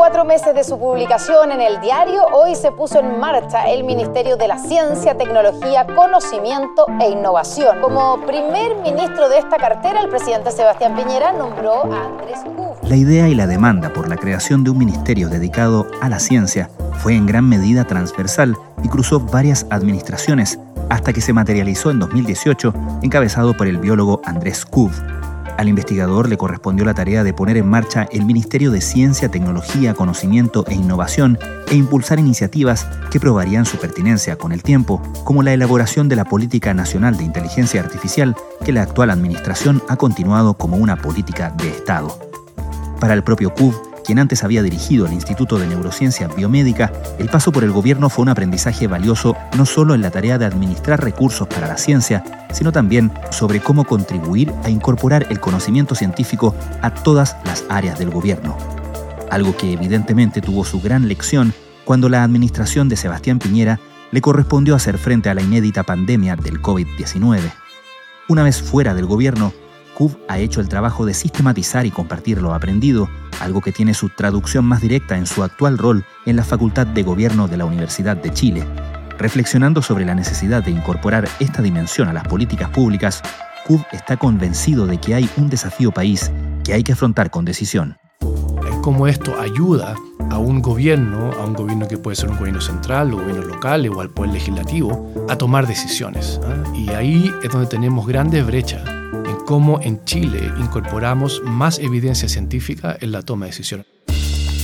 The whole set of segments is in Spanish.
cuatro meses de su publicación en el diario, hoy se puso en marcha el Ministerio de la Ciencia, Tecnología, Conocimiento e Innovación. Como primer ministro de esta cartera, el presidente Sebastián Piñera nombró a Andrés Uf. La idea y la demanda por la creación de un ministerio dedicado a la ciencia fue en gran medida transversal y cruzó varias administraciones hasta que se materializó en 2018 encabezado por el biólogo Andrés Kuv. Al investigador le correspondió la tarea de poner en marcha el Ministerio de Ciencia, Tecnología, Conocimiento e Innovación e impulsar iniciativas que probarían su pertinencia con el tiempo, como la elaboración de la Política Nacional de Inteligencia Artificial que la actual administración ha continuado como una política de Estado. Para el propio CUB, quien antes había dirigido el Instituto de Neurociencia Biomédica, el paso por el gobierno fue un aprendizaje valioso no solo en la tarea de administrar recursos para la ciencia, sino también sobre cómo contribuir a incorporar el conocimiento científico a todas las áreas del gobierno. Algo que evidentemente tuvo su gran lección cuando la administración de Sebastián Piñera le correspondió hacer frente a la inédita pandemia del COVID-19. Una vez fuera del gobierno, CUB ha hecho el trabajo de sistematizar y compartir lo aprendido, algo que tiene su traducción más directa en su actual rol en la Facultad de Gobierno de la Universidad de Chile. Reflexionando sobre la necesidad de incorporar esta dimensión a las políticas públicas, CUB está convencido de que hay un desafío país que hay que afrontar con decisión. Cómo esto ayuda a un gobierno, a un gobierno que puede ser un gobierno central, o gobierno local o al poder legislativo, a tomar decisiones. ¿ah? Y ahí es donde tenemos grandes brechas cómo en Chile incorporamos más evidencia científica en la toma de decisiones.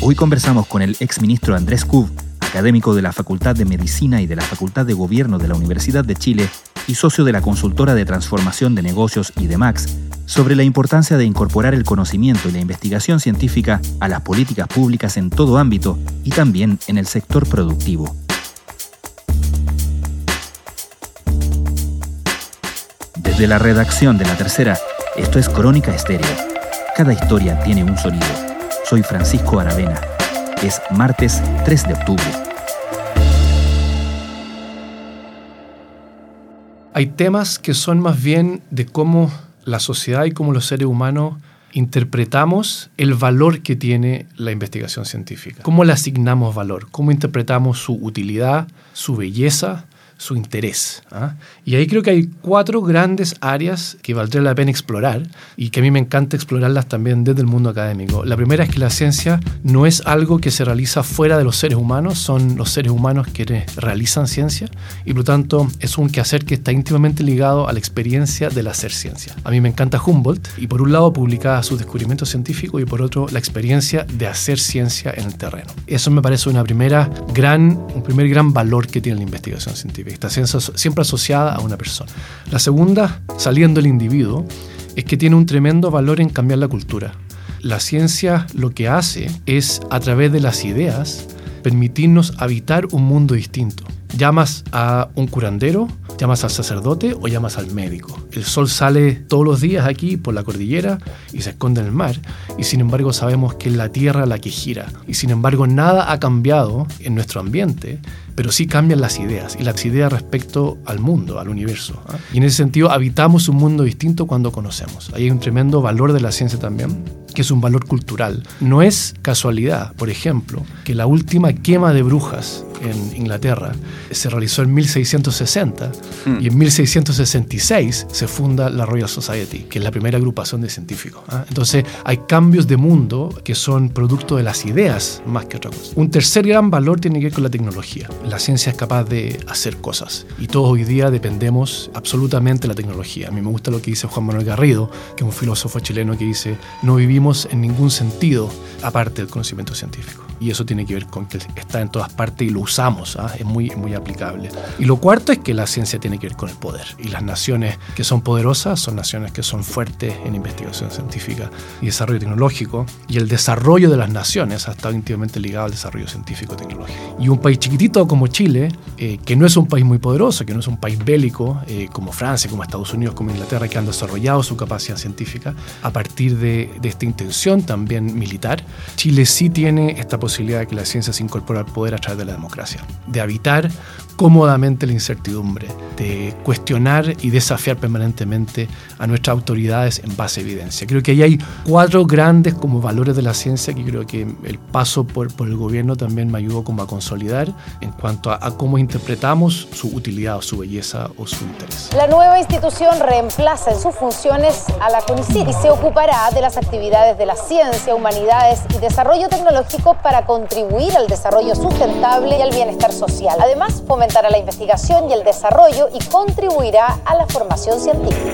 Hoy conversamos con el exministro Andrés Cub, académico de la Facultad de Medicina y de la Facultad de Gobierno de la Universidad de Chile y socio de la consultora de transformación de negocios y de Max, sobre la importancia de incorporar el conocimiento y la investigación científica a las políticas públicas en todo ámbito y también en el sector productivo. Desde la redacción de La Tercera, esto es Crónica Estéreo. Cada historia tiene un sonido. Soy Francisco Aravena. Es martes 3 de octubre. Hay temas que son más bien de cómo la sociedad y cómo los seres humanos interpretamos el valor que tiene la investigación científica. ¿Cómo le asignamos valor? ¿Cómo interpretamos su utilidad, su belleza, su interés. ¿ah? Y ahí creo que hay cuatro grandes áreas que valdría la pena explorar y que a mí me encanta explorarlas también desde el mundo académico. La primera es que la ciencia no es algo que se realiza fuera de los seres humanos, son los seres humanos quienes realizan ciencia y por lo tanto es un quehacer que está íntimamente ligado a la experiencia del hacer ciencia. A mí me encanta Humboldt y por un lado publicaba sus descubrimientos científicos y por otro la experiencia de hacer ciencia en el terreno. Eso me parece una primera gran, un primer gran valor que tiene la investigación científica está siempre asociada a una persona. La segunda, saliendo el individuo, es que tiene un tremendo valor en cambiar la cultura. La ciencia lo que hace es, a través de las ideas, permitirnos habitar un mundo distinto. Llamas a un curandero, llamas al sacerdote o llamas al médico. El sol sale todos los días aquí por la cordillera y se esconde en el mar, y sin embargo sabemos que es la tierra la que gira. Y sin embargo nada ha cambiado en nuestro ambiente, pero sí cambian las ideas, y las ideas respecto al mundo, al universo. ¿ah? Y en ese sentido habitamos un mundo distinto cuando conocemos. Ahí hay un tremendo valor de la ciencia también que es un valor cultural. No es casualidad, por ejemplo, que la última quema de brujas en Inglaterra se realizó en 1660 hmm. y en 1666 se funda la Royal Society, que es la primera agrupación de científicos. ¿ah? Entonces hay cambios de mundo que son producto de las ideas más que otra cosa. Un tercer gran valor tiene que ver con la tecnología. La ciencia es capaz de hacer cosas y todos hoy día dependemos absolutamente de la tecnología. A mí me gusta lo que dice Juan Manuel Garrido, que es un filósofo chileno que dice, no vivimos en ningún sentido aparte del conocimiento científico. Y eso tiene que ver con que está en todas partes y lo usamos, ¿ah? es muy, muy aplicable. Y lo cuarto es que la ciencia tiene que ver con el poder. Y las naciones que son poderosas son naciones que son fuertes en investigación científica y desarrollo tecnológico. Y el desarrollo de las naciones ha estado íntimamente ligado al desarrollo científico y un país chiquitito como Chile, eh, que no es un país muy poderoso, que no es un país bélico, eh, como Francia, como Estados Unidos, como Inglaterra, que han desarrollado su capacidad científica a partir de, de esta intención también militar, Chile sí tiene esta posibilidad de que la ciencia se incorpore al poder a través de la democracia, de habitar cómodamente la incertidumbre, de cuestionar y desafiar permanentemente a nuestras autoridades en base a evidencia. Creo que ahí hay cuatro grandes como valores de la ciencia que creo que el paso por, por el gobierno también me ayudó como a consolidar en cuanto a, a cómo interpretamos su utilidad o su belleza o su interés. La nueva institución reemplaza en sus funciones a la CONICIT y se ocupará de las actividades de la ciencia, humanidades y desarrollo tecnológico para contribuir al desarrollo sustentable y al bienestar social. Además, fomentará la investigación y el desarrollo y contribuirá a la formación científica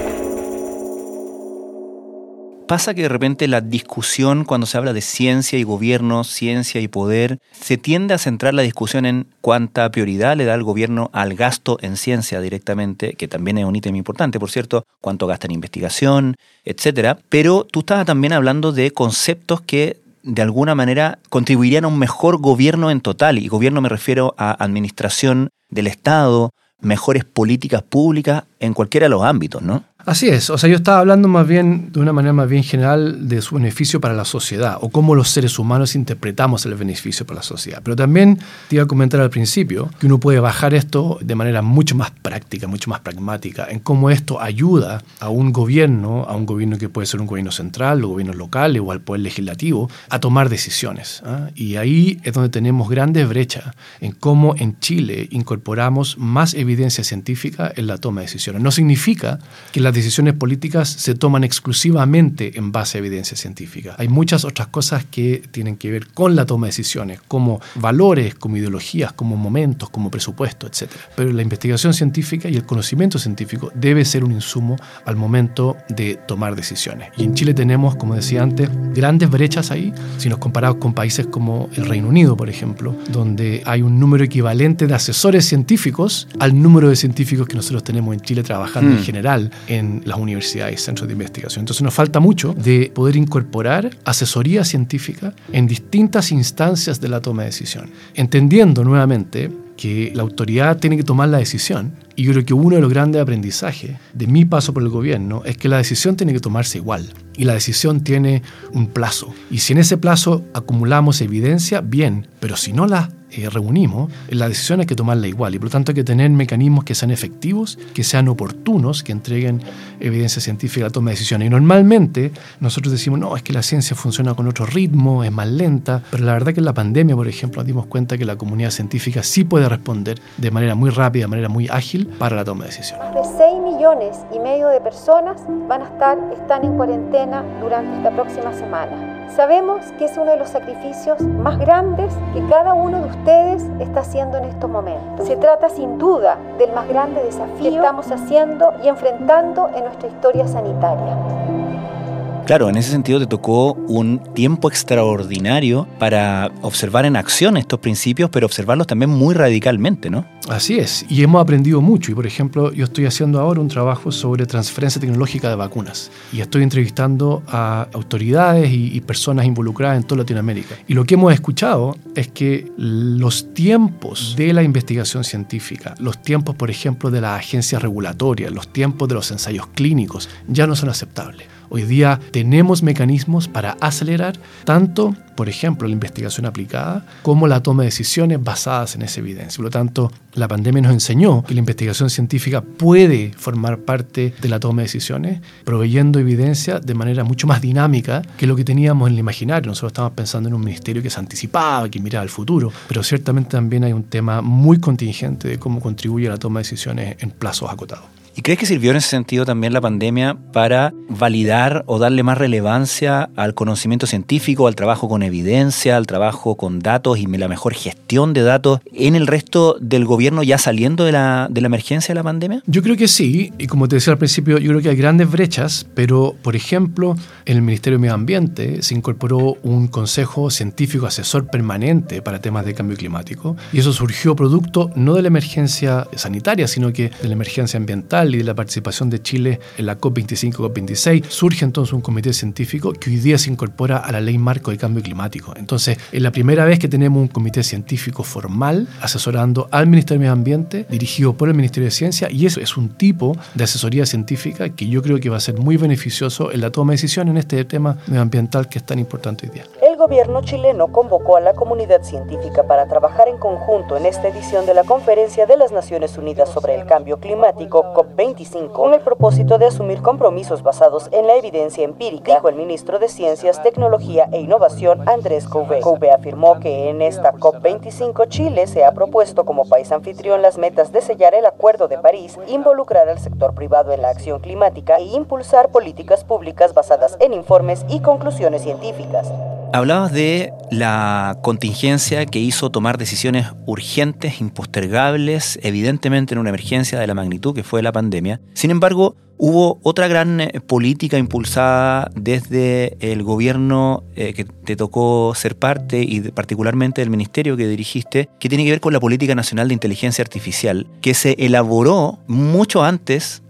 pasa que de repente la discusión cuando se habla de ciencia y gobierno, ciencia y poder, se tiende a centrar la discusión en cuánta prioridad le da el gobierno al gasto en ciencia directamente, que también es un ítem importante, por cierto, cuánto gasta en investigación, etcétera. Pero tú estabas también hablando de conceptos que de alguna manera contribuirían a un mejor gobierno en total, y gobierno me refiero a administración del Estado, mejores políticas públicas en cualquiera de los ámbitos, ¿no? Así es, o sea, yo estaba hablando más bien de una manera más bien general de su beneficio para la sociedad o cómo los seres humanos interpretamos el beneficio para la sociedad. Pero también te iba a comentar al principio que uno puede bajar esto de manera mucho más práctica, mucho más pragmática, en cómo esto ayuda a un gobierno, a un gobierno que puede ser un gobierno central, o gobiernos locales o al poder legislativo, a tomar decisiones. ¿ah? Y ahí es donde tenemos grandes brechas en cómo en Chile incorporamos más evidencia científica en la toma de decisiones. No significa que la decisiones políticas se toman exclusivamente en base a evidencia científica. Hay muchas otras cosas que tienen que ver con la toma de decisiones, como valores, como ideologías, como momentos, como presupuesto, etc. Pero la investigación científica y el conocimiento científico debe ser un insumo al momento de tomar decisiones. Y en Chile tenemos, como decía antes, grandes brechas ahí, si nos comparamos con países como el Reino Unido, por ejemplo, donde hay un número equivalente de asesores científicos al número de científicos que nosotros tenemos en Chile trabajando en mm. general en en las universidades y centros de investigación. Entonces nos falta mucho de poder incorporar asesoría científica en distintas instancias de la toma de decisión, entendiendo nuevamente que la autoridad tiene que tomar la decisión. Y yo creo que uno de los grandes aprendizajes de mi paso por el gobierno es que la decisión tiene que tomarse igual. Y la decisión tiene un plazo. Y si en ese plazo acumulamos evidencia, bien. Pero si no la eh, reunimos, la decisión hay que tomarla igual y por lo tanto hay que tener mecanismos que sean efectivos, que sean oportunos, que entreguen evidencia científica a la toma de decisiones. Y normalmente nosotros decimos, no, es que la ciencia funciona con otro ritmo, es más lenta, pero la verdad que en la pandemia, por ejemplo, nos dimos cuenta que la comunidad científica sí puede responder de manera muy rápida, de manera muy ágil para la toma de decisiones. Más de 6 millones y medio de personas van a estar, están en cuarentena durante esta próxima semana. Sabemos que es uno de los sacrificios más grandes que cada uno de ustedes está haciendo en estos momentos. Se trata sin duda del más grande desafío que estamos haciendo y enfrentando en nuestra historia sanitaria. Claro, en ese sentido te tocó un tiempo extraordinario para observar en acción estos principios, pero observarlos también muy radicalmente, ¿no? Así es, y hemos aprendido mucho. Y por ejemplo, yo estoy haciendo ahora un trabajo sobre transferencia tecnológica de vacunas y estoy entrevistando a autoridades y, personas involucradas en toda Latinoamérica. Y lo que hemos escuchado es que los tiempos de la investigación científica, los tiempos, por ejemplo, de las agencias regulatorias, los tiempos de los ensayos clínicos, ya no son aceptables. Hoy día tenemos mecanismos para acelerar tanto, por ejemplo, la investigación aplicada como la toma de decisiones basadas en esa evidencia. Por lo tanto, la pandemia nos enseñó que la investigación científica puede formar parte de la toma de decisiones, proveyendo evidencia de manera mucho más dinámica que lo que teníamos en el imaginario. Nosotros estábamos pensando en un ministerio que se anticipaba, que miraba al futuro, pero ciertamente también hay un tema muy contingente de cómo contribuye a la toma de decisiones en plazos acotados. ¿Y crees que sirvió en ese sentido también la pandemia para validar o darle más relevancia al conocimiento científico, al trabajo con evidencia, al trabajo con datos y la mejor gestión de datos en el resto del gobierno ya saliendo de la, de la emergencia de la pandemia? Yo creo que sí, y como te decía al principio, yo creo que hay grandes brechas, pero por ejemplo, en el Ministerio de Medio Ambiente se incorporó un consejo científico asesor permanente para temas de cambio climático, y eso surgió producto no de la emergencia sanitaria, sino que de la emergencia ambiental y de la participación de Chile en la COP25 COP26, surge entonces un comité científico que hoy día se incorpora a la ley marco de cambio climático. Entonces, es la primera vez que tenemos un comité científico formal asesorando al Ministerio de Medio Ambiente, dirigido por el Ministerio de Ciencia, y eso es un tipo de asesoría científica que yo creo que va a ser muy beneficioso en la toma de decisión en este tema medioambiental que es tan importante hoy día gobierno chileno convocó a la comunidad científica para trabajar en conjunto en esta edición de la Conferencia de las Naciones Unidas sobre el Cambio Climático, COP25, con el propósito de asumir compromisos basados en la evidencia empírica, dijo el ministro de Ciencias, Tecnología e Innovación, Andrés Couve. Couve afirmó que en esta COP25 Chile se ha propuesto como país anfitrión las metas de sellar el Acuerdo de París, involucrar al sector privado en la acción climática e impulsar políticas públicas basadas en informes y conclusiones científicas. Hablabas de la contingencia que hizo tomar decisiones urgentes, impostergables, evidentemente en una emergencia de la magnitud que fue la pandemia. Sin embargo, hubo otra gran eh, política impulsada desde el gobierno eh, que te tocó ser parte y particularmente del ministerio que dirigiste, que tiene que ver con la Política Nacional de Inteligencia Artificial, que se elaboró mucho antes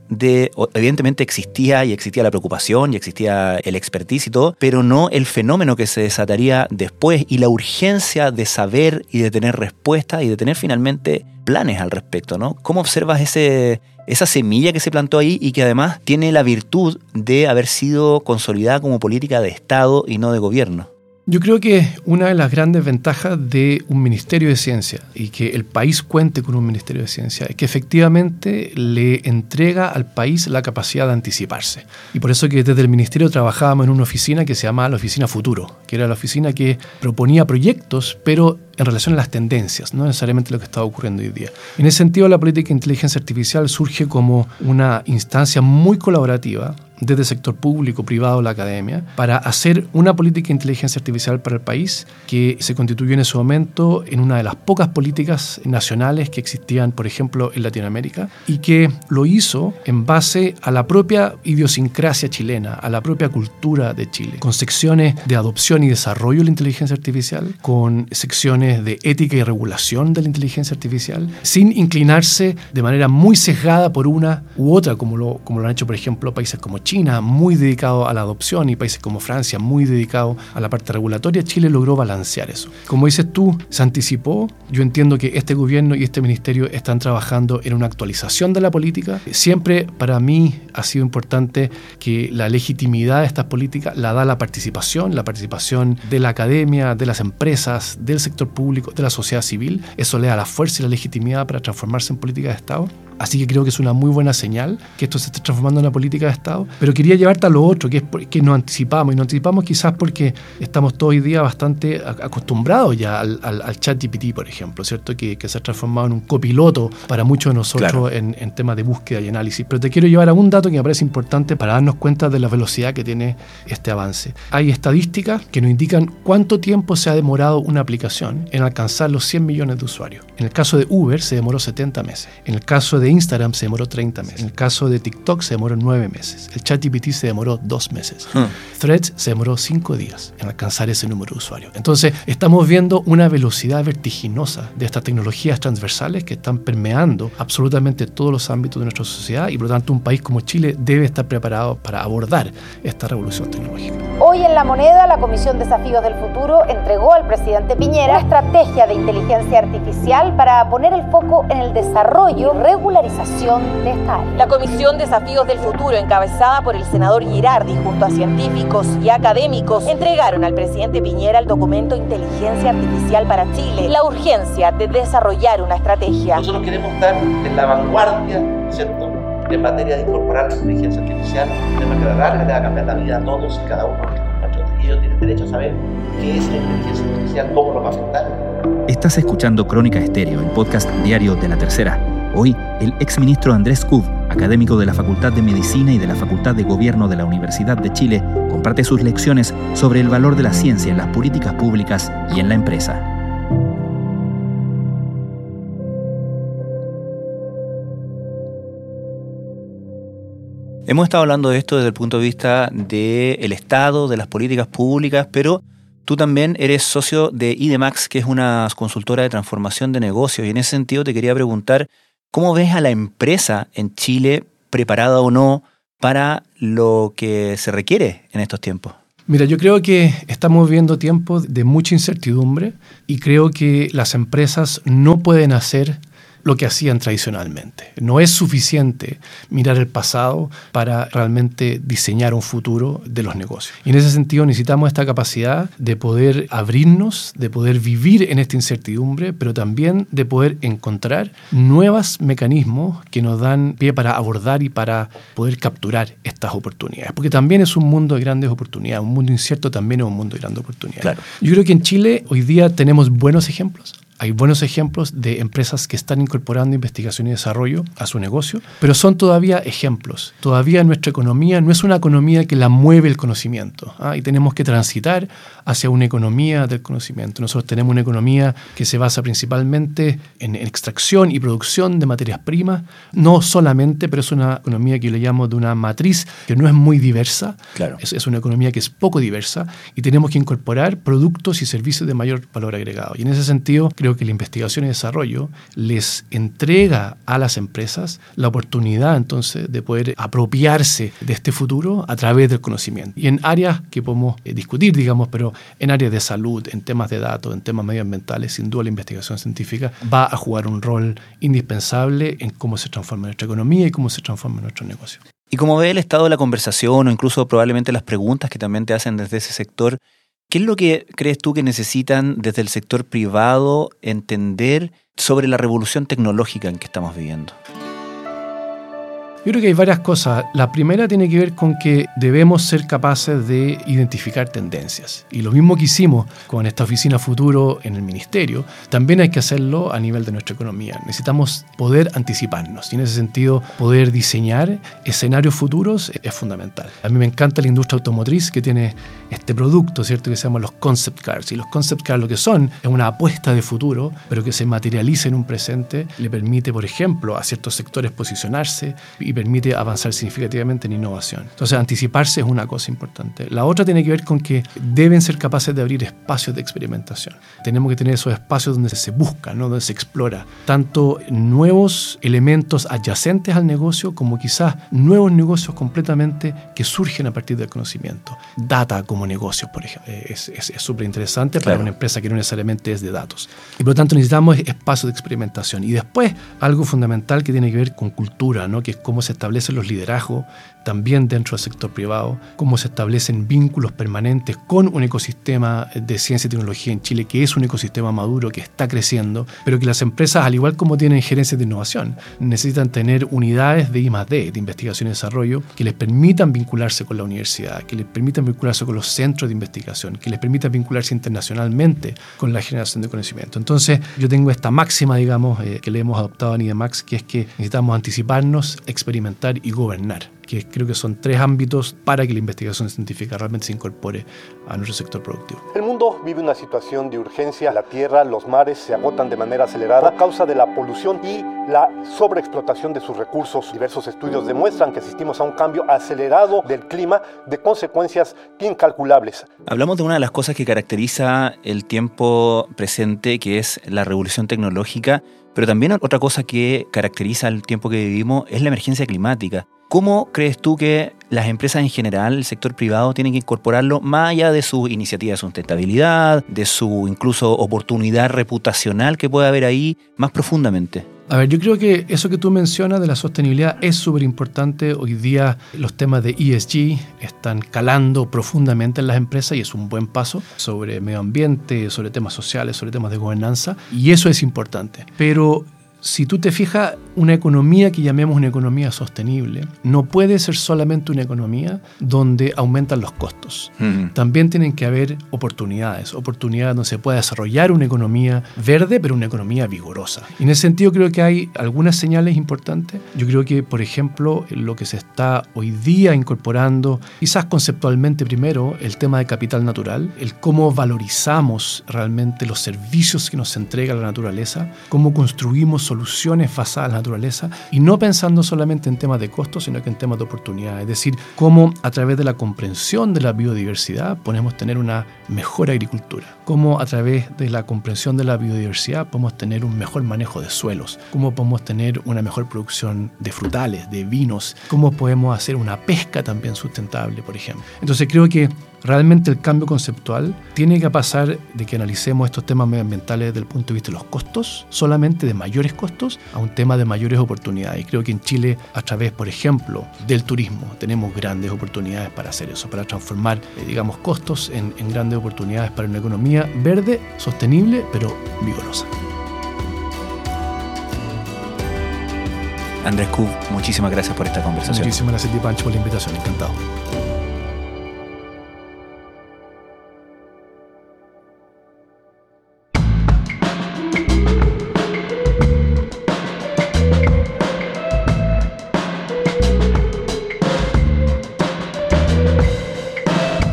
evidentemente existía y existía la preocupación y existía el expertise y todo, pero no el fenómeno que se desataría después y la urgencia de saber y de tener respuestas y de tener finalmente planes al respecto, ¿no? ¿Cómo observas ese, esa semilla que se plantó ahí y que además tiene la virtud de haber sido consolidada como política de Estado y no de gobierno? Yo creo que una de las grandes ventajas de un Ministerio de Ciencia y que el país cuente con un Ministerio de Ciencia es que efectivamente le entrega al país la capacidad de anticiparse. Y por eso que desde el Ministerio trabajábamos en una oficina que se llamaba la Oficina Futuro, que era la oficina que proponía proyectos, pero en relación a las tendencias, no necesariamente lo que está ocurriendo hoy día. En ese sentido, la política de inteligencia artificial surge como una instancia muy colaborativa desde el sector público, privado, la academia, para hacer una política de inteligencia artificial para el país que se constituyó en ese momento en una de las pocas políticas nacionales que existían, por ejemplo, en Latinoamérica, y que lo hizo en base a la propia idiosincrasia chilena, a la propia cultura de Chile, con secciones de adopción y desarrollo de la inteligencia artificial, con secciones de ética y regulación de la inteligencia artificial, sin inclinarse de manera muy sesgada por una u otra, como lo, como lo han hecho, por ejemplo, países como China muy dedicado a la adopción y países como Francia muy dedicado a la parte regulatoria, Chile logró balancear eso. Como dices tú, se anticipó. Yo entiendo que este gobierno y este ministerio están trabajando en una actualización de la política. Siempre para mí ha sido importante que la legitimidad de estas políticas la da la participación, la participación de la academia, de las empresas, del sector público, de la sociedad civil. Eso le da la fuerza y la legitimidad para transformarse en política de Estado. Así que creo que es una muy buena señal que esto se esté transformando en una política de Estado. Pero quería llevarte a lo otro, que es que nos anticipamos. Y nos anticipamos quizás porque estamos todo hoy día bastante acostumbrados ya al, chat GPT, por ejemplo, ¿cierto? Que, se ha transformado en un copiloto para muchos de nosotros en, en temas de búsqueda y análisis. Pero te quiero llevar a un dato que me parece importante para darnos cuenta de la velocidad que tiene este avance. Hay estadísticas que nos indican cuánto tiempo se ha demorado una aplicación en alcanzar los 100 millones de usuarios. En el caso de Uber se demoró 70 meses. En el caso de Instagram se demoró 30 meses. En el caso de TikTok se demoró 9 meses. El ChatGPT se demoró 2 meses. Hmm. Threads se demoró 5 días en alcanzar ese número de usuarios. Entonces, estamos viendo una velocidad vertiginosa de estas tecnologías transversales que están permeando absolutamente todos los ámbitos de nuestra sociedad y por lo tanto un país como Chile debe estar preparado para abordar esta revolución tecnológica. Hoy en La Moneda, la Comisión Desafíos del Futuro entregó al presidente Piñera una estrategia de inteligencia artificial para poner el foco en el desarrollo regular de esta área. La Comisión Desafíos del Futuro, encabezada por el senador Girardi junto a científicos y académicos, entregaron al presidente Piñera el documento Inteligencia Artificial para Chile, la urgencia de desarrollar una estrategia. Nosotros queremos estar en la vanguardia, ¿cierto? En materia de incorporar la inteligencia artificial, de manera larga, le va a cambiar la vida a todos y cada uno de ellos tienen derecho a saber qué es la inteligencia artificial, cómo lo va a afectar. Estás escuchando Crónica Estéreo, el podcast diario de La Tercera. Hoy, el exministro Andrés Cub, académico de la Facultad de Medicina y de la Facultad de Gobierno de la Universidad de Chile, comparte sus lecciones sobre el valor de la ciencia en las políticas públicas y en la empresa. Hemos estado hablando de esto desde el punto de vista del Estado, de las políticas públicas, pero Tú también eres socio de IDEMAX, que es una consultora de transformación de negocios, y en ese sentido te quería preguntar ¿Cómo ves a la empresa en Chile preparada o no para lo que se requiere en estos tiempos? Mira, yo creo que estamos viviendo tiempos de mucha incertidumbre y creo que las empresas no pueden hacer lo que hacían tradicionalmente. No es suficiente mirar el pasado para realmente diseñar un futuro de los negocios. Y en ese sentido necesitamos esta capacidad de poder abrirnos, de poder vivir en esta incertidumbre, pero también de poder encontrar nuevos mecanismos que nos dan pie para abordar y para poder capturar estas oportunidades. Porque también es un mundo de grandes oportunidades, un mundo incierto también es un mundo de grandes oportunidades. Yo creo que en Chile hoy día tenemos buenos ejemplos hay buenos ejemplos de empresas que están incorporando investigación y desarrollo a su negocio, pero son todavía ejemplos. Todavía nuestra economía no es una economía que la mueve el conocimiento ¿ah? y tenemos que transitar hacia una economía del conocimiento. Nosotros tenemos una economía que se basa principalmente en extracción y producción de materias primas, no solamente, pero es una economía que yo le llamo de una matriz que no es muy diversa, claro. es, es una economía que es poco diversa y tenemos que incorporar productos y servicios de mayor valor agregado. Y en ese sentido, creo que la investigación y desarrollo les entrega a las empresas la oportunidad entonces de poder apropiarse de este futuro a través del conocimiento. Y en áreas que podemos eh, discutir, digamos, pero en áreas de salud, en temas de datos, en temas medioambientales, sin duda la investigación científica va a jugar un rol indispensable en cómo se transforma nuestra economía y cómo se transforma nuestro negocio. Y como ve el estado de la conversación o incluso probablemente las preguntas que también te hacen desde ese sector, ¿Qué es lo que crees tú que necesitan desde el sector privado entender sobre la revolución tecnológica en que estamos viviendo? Yo creo que hay varias cosas. La primera tiene que ver con que debemos ser capaces de identificar tendencias. Y lo mismo que hicimos con esta oficina futuro en el ministerio, también hay que hacerlo a nivel de nuestra economía. Necesitamos poder anticiparnos y en ese sentido poder diseñar escenarios futuros es fundamental. A mí me encanta la industria automotriz que tiene este producto, ¿cierto? Que se llama los concept cars. Y los concept cars lo que son es una apuesta de futuro, pero que se materializa en un presente, le permite, por ejemplo, a ciertos sectores posicionarse y permite avanzar significativamente en innovación. Entonces, anticiparse es una cosa importante. La otra tiene que ver con que deben ser capaces de abrir espacios de experimentación. Tenemos que tener esos espacios donde se busca, ¿no? donde se explora tanto nuevos elementos adyacentes al negocio como quizás nuevos negocios completamente que surgen a partir del conocimiento. Data como negocio, por ejemplo, es súper interesante para una empresa que no necesariamente es de datos. Y por lo tanto necesitamos espacios de experimentación. Y después, algo fundamental que tiene que ver con cultura, ¿no? que es cómo se establecen los liderazgos también dentro del sector privado, cómo se establecen vínculos permanentes con un ecosistema de ciencia y tecnología en Chile, que es un ecosistema maduro, que está creciendo, pero que las empresas, al igual como tienen gerencias de innovación, necesitan tener unidades de I+.D., de investigación y desarrollo, que les permitan vincularse con la universidad, que les permitan vincularse con los centros de investigación, que les permitan vincularse internacionalmente con la generación de conocimiento. Entonces, yo tengo esta máxima, digamos, eh, que le hemos adoptado a NIDEMAX, que es que necesitamos anticiparnos, experimentar, y gobernar, que creo que son tres ámbitos para que la investigación científica realmente se incorpore a nuestro sector productivo. El mundo vive una situación de urgencia. La tierra, los mares se agotan de manera acelerada a causa de la polución y la sobreexplotación de sus recursos. Diversos estudios demuestran que asistimos a un cambio acelerado del clima de consecuencias incalculables. Hablamos de una de las cosas que caracteriza el tiempo presente, que es la revolución tecnológica pero también otra cosa que caracteriza el tiempo que vivimos es la emergencia climática. ¿Cómo crees tú que las empresas en general, el sector privado, tienen que incorporarlo más allá de su iniciativa de sustentabilidad, de su incluso oportunidad reputacional que puede haber ahí, más profundamente? A ver, yo creo que eso que tú mencionas de la sostenibilidad es súper importante. Hoy día los temas de ESG están calando profundamente en las empresas y es un buen paso sobre medio ambiente, sobre temas sociales, sobre temas de gobernanza y eso es importante. Pero si tú te fijas, una economía que llamemos una economía sostenible no puede ser solamente una economía donde aumentan los costos. También tienen que haber oportunidades, oportunidades donde se pueda desarrollar una economía verde, pero una economía vigorosa. Y en ese sentido creo que hay algunas señales importantes. Yo creo que, por ejemplo, lo que se está hoy día incorporando, quizás conceptualmente primero, el tema de capital natural, el cómo valorizamos realmente los servicios que nos entrega la naturaleza, cómo construimos soluciones basadas en la naturaleza y no pensando solamente en temas de costos, sino que en temas de oportunidad. Es decir, cómo a través de la comprensión de la biodiversidad podemos tener una mejor agricultura, cómo a través de la comprensión de la biodiversidad podemos tener un mejor manejo de suelos, cómo podemos tener una mejor producción de frutales, de vinos, cómo podemos hacer una pesca también sustentable, por ejemplo. Entonces creo que realmente el cambio conceptual tiene que pasar de que analicemos estos temas medioambientales desde el punto de vista de los costos, solamente de mayores costos, a un tema de mayores oportunidades. Y creo que en Chile, a través, por ejemplo, del turismo, tenemos grandes oportunidades para hacer eso, para transformar, eh, digamos, costos en, en grandes oportunidades para una economía verde, sostenible, pero vigorosa. Andrés Kub, muchísimas gracias por esta conversación. Muchísimas gracias, Pancho, por la invitación. Encantado.